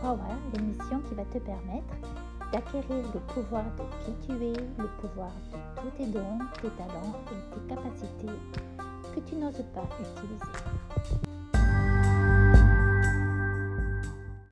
Power, l'émission qui va te permettre d'acquérir le pouvoir de qui tu es, le pouvoir de tous tes dons, tes talents et tes capacités que tu n'oses pas utiliser.